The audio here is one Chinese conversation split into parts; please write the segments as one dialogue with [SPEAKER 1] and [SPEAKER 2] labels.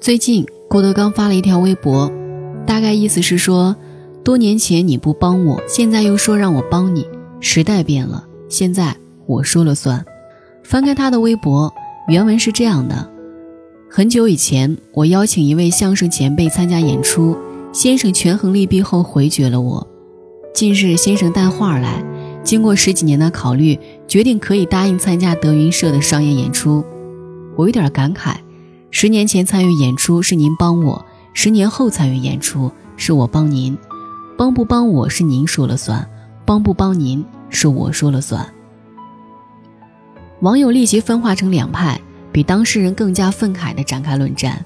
[SPEAKER 1] 最近郭德纲发了一条微博，大概意思是说，多年前你不帮我，现在又说让我帮你，时代变了，现在我说了算。翻开他的微博，原文是这样的：很久以前，我邀请一位相声前辈参加演出，先生权衡利弊后回绝了我。近日，先生带话来，经过十几年的考虑，决定可以答应参加德云社的商业演出。我有点感慨。十年前参与演出是您帮我，十年后参与演出是我帮您，帮不帮我是您说了算，帮不帮您是我说了算。网友立即分化成两派，比当事人更加愤慨地展开论战。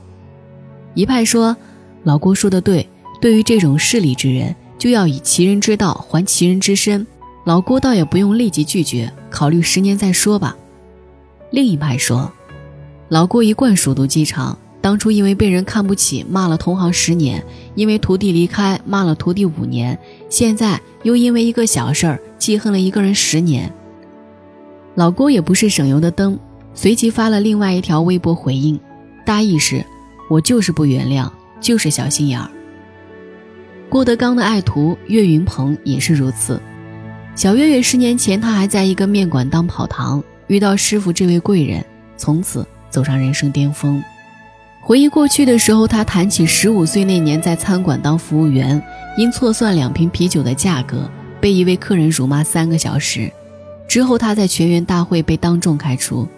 [SPEAKER 1] 一派说：“老郭说的对，对于这种势利之人，就要以其人之道还其人之身。老郭倒也不用立即拒绝，考虑十年再说吧。”另一派说。老郭一贯熟读鸡肠，当初因为被人看不起，骂了同行十年；因为徒弟离开，骂了徒弟五年；现在又因为一个小事儿记恨了一个人十年。老郭也不是省油的灯，随即发了另外一条微博回应，大意是：我就是不原谅，就是小心眼儿。郭德纲的爱徒岳云鹏也是如此。小岳岳十年前，他还在一个面馆当跑堂，遇到师傅这位贵人，从此。走上人生巅峰，回忆过去的时候，他谈起十五岁那年在餐馆当服务员，因错算两瓶啤酒的价格，被一位客人辱骂三个小时。之后他在全员大会被当众开除。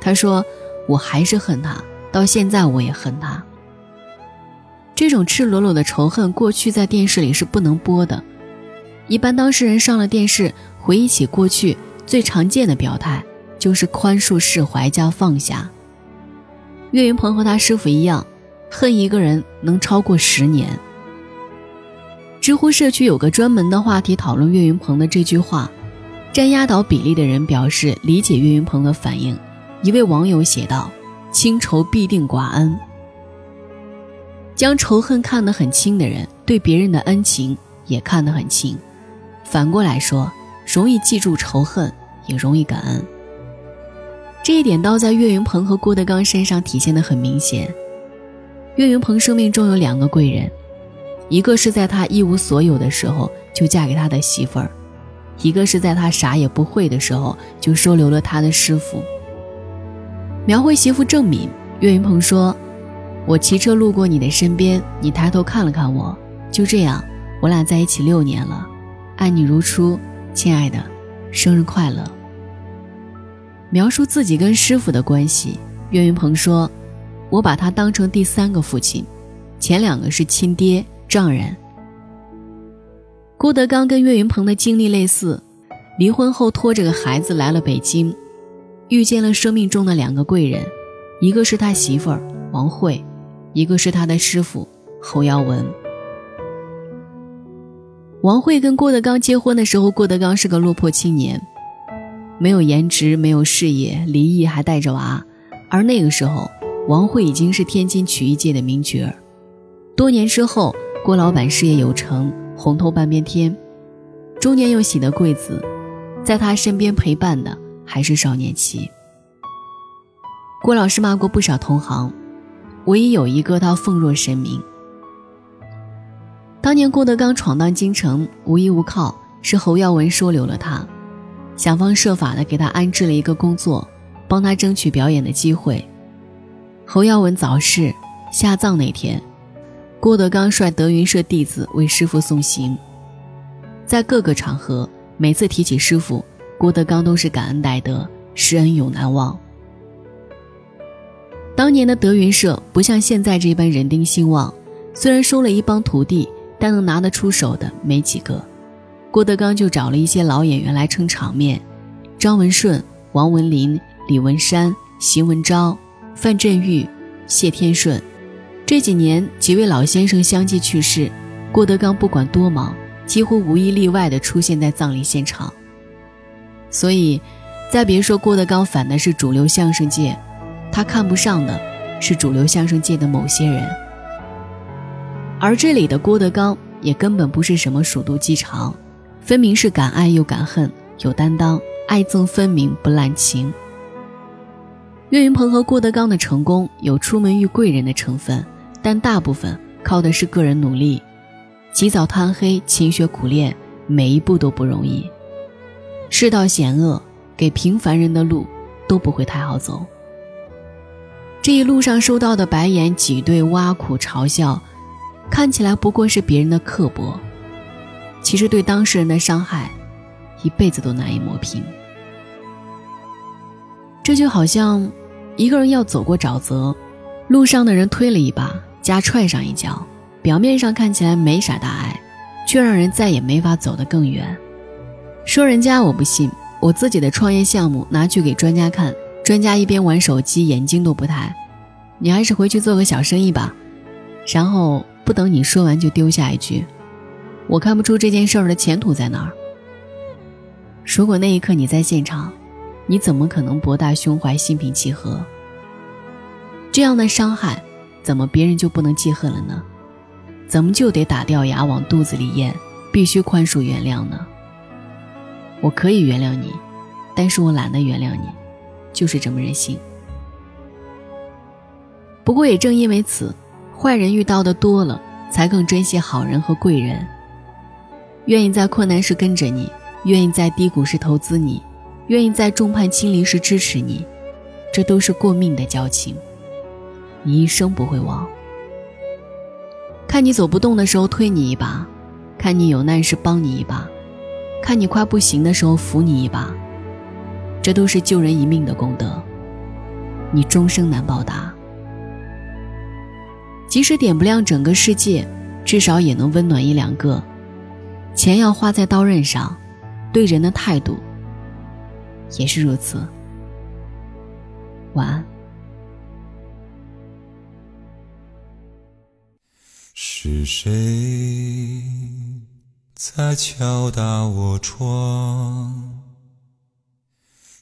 [SPEAKER 1] 他说：“我还是恨他，到现在我也恨他。”这种赤裸裸的仇恨，过去在电视里是不能播的。一般当事人上了电视，回忆起过去，最常见的表态就是宽恕、释怀加放下。岳云鹏和他师傅一样，恨一个人能超过十年。知乎社区有个专门的话题讨论岳云鹏的这句话，占压倒比例的人表示理解岳云鹏的反应。一位网友写道：“轻仇必定寡恩，将仇恨看得很轻的人，对别人的恩情也看得很轻。反过来说，容易记住仇恨，也容易感恩。”这一点倒在岳云鹏和郭德纲身上体现的很明显。岳云鹏生命中有两个贵人，一个是在他一无所有的时候就嫁给他的媳妇儿，一个是在他啥也不会的时候就收留了他的师傅。描绘媳妇郑敏，岳云鹏说：“我骑车路过你的身边，你抬头看了看我，就这样，我俩在一起六年了，爱你如初，亲爱的，生日快乐。”描述自己跟师傅的关系，岳云鹏说：“我把他当成第三个父亲，前两个是亲爹丈人。”郭德纲跟岳云鹏的经历类似，离婚后拖着个孩子来了北京，遇见了生命中的两个贵人，一个是他媳妇儿王慧，一个是他的师傅侯耀文。王慧跟郭德纲结婚的时候，郭德纲是个落魄青年。没有颜值，没有事业，离异还带着娃，而那个时候，王慧已经是天津曲艺界的名角儿。多年之后，郭老板事业有成，红透半边天，中年又喜得贵子，在他身边陪伴的还是少年期。郭老师骂过不少同行，唯一有一个他奉若神明。当年郭德纲闯荡京城，无依无靠，是侯耀文收留了他。想方设法的给他安置了一个工作，帮他争取表演的机会。侯耀文早逝，下葬那天，郭德纲率德云社弟子为师傅送行。在各个场合，每次提起师傅，郭德纲都是感恩戴德，师恩永难忘。当年的德云社不像现在这般人丁兴旺，虽然收了一帮徒弟，但能拿得出手的没几个。郭德纲就找了一些老演员来撑场面，张文顺、王文林、李文山、邢文昭、范振钰、谢天顺。这几年几位老先生相继去世，郭德纲不管多忙，几乎无一例外地出现在葬礼现场。所以，再别说郭德纲反的是主流相声界，他看不上的是主流相声界的某些人。而这里的郭德纲也根本不是什么鼠肚鸡肠。分明是敢爱又敢恨，有担当，爱憎分明不滥情。岳云鹏和郭德纲的成功有出门遇贵人的成分，但大部分靠的是个人努力。起早贪黑，勤学苦练，每一步都不容易。世道险恶，给平凡人的路都不会太好走。这一路上收到的白眼、挤兑、挖苦、嘲笑，看起来不过是别人的刻薄，其实对当事人的伤害，一辈子都难以磨平。这就好像一个人要走过沼泽，路上的人推了一把，加踹上一脚，表面上看起来没啥大碍，却让人再也没法走得更远。说人家我不信，我自己的创业项目拿去给专家看，专家一边玩手机，眼睛都不抬。你还是回去做个小生意吧。然后不等你说完，就丢下一句：“我看不出这件事儿的前途在哪儿。”如果那一刻你在现场。你怎么可能博大胸怀、心平气和？这样的伤害，怎么别人就不能记恨了呢？怎么就得打掉牙往肚子里咽，必须宽恕原谅呢？我可以原谅你，但是我懒得原谅你，就是这么任性。不过也正因为此，坏人遇到的多了，才更珍惜好人和贵人，愿意在困难时跟着你，愿意在低谷时投资你。愿意在众叛亲离时支持你，这都是过命的交情，你一生不会忘。看你走不动的时候推你一把，看你有难时帮你一把，看你快不行的时候扶你一把，这都是救人一命的功德，你终生难报答。即使点不亮整个世界，至少也能温暖一两个。钱要花在刀刃上，对人的态度。也是如此。晚安。
[SPEAKER 2] 是谁在敲打我窗？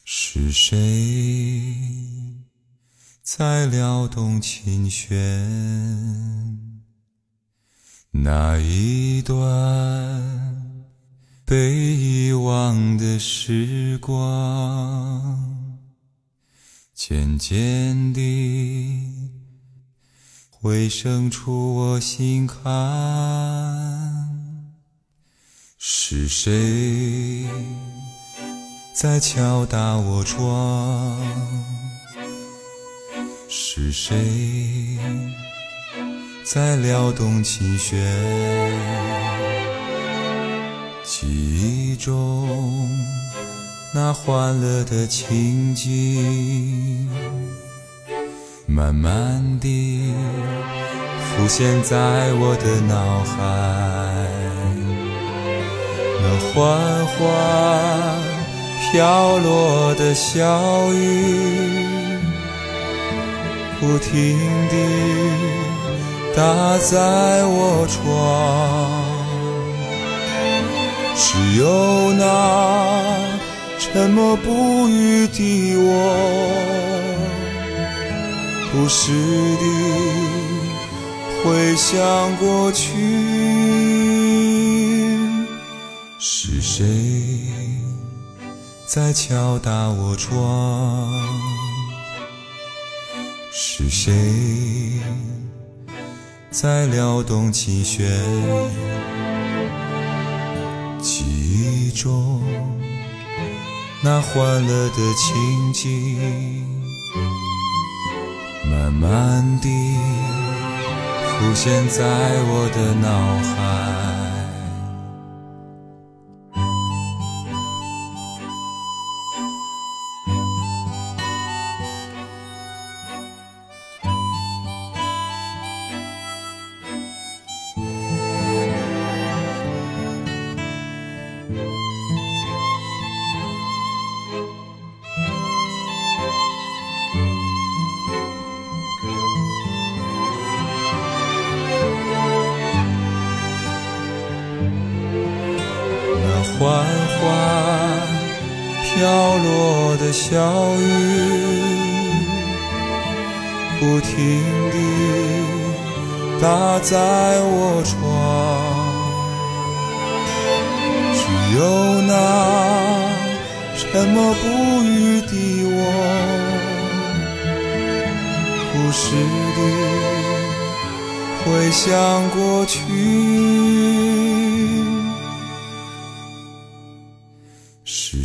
[SPEAKER 2] 是谁在撩动琴弦？那一段。被遗忘的时光，渐渐地回声出我心坎。是谁在敲打我窗？是谁在撩动琴弦？记忆中那欢乐的情景，慢慢地浮现在我的脑海。那缓缓飘落的小雨，不停地打在我窗。只有那沉默不语的我，不时地回想过去。是谁在敲打我窗？是谁在撩动琴弦？记忆中那欢乐的情景，慢慢地浮现在我的脑海。缓缓飘落的小雨，不停地打在我窗。只有那沉默不语的我，不时地回想过去，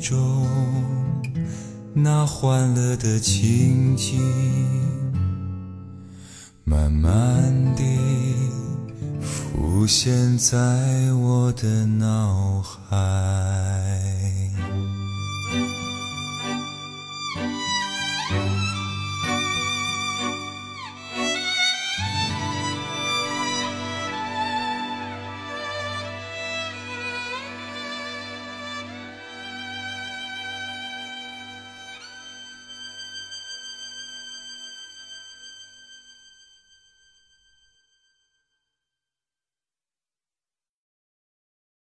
[SPEAKER 2] 中那欢乐的情景，慢慢地浮现在我的脑海。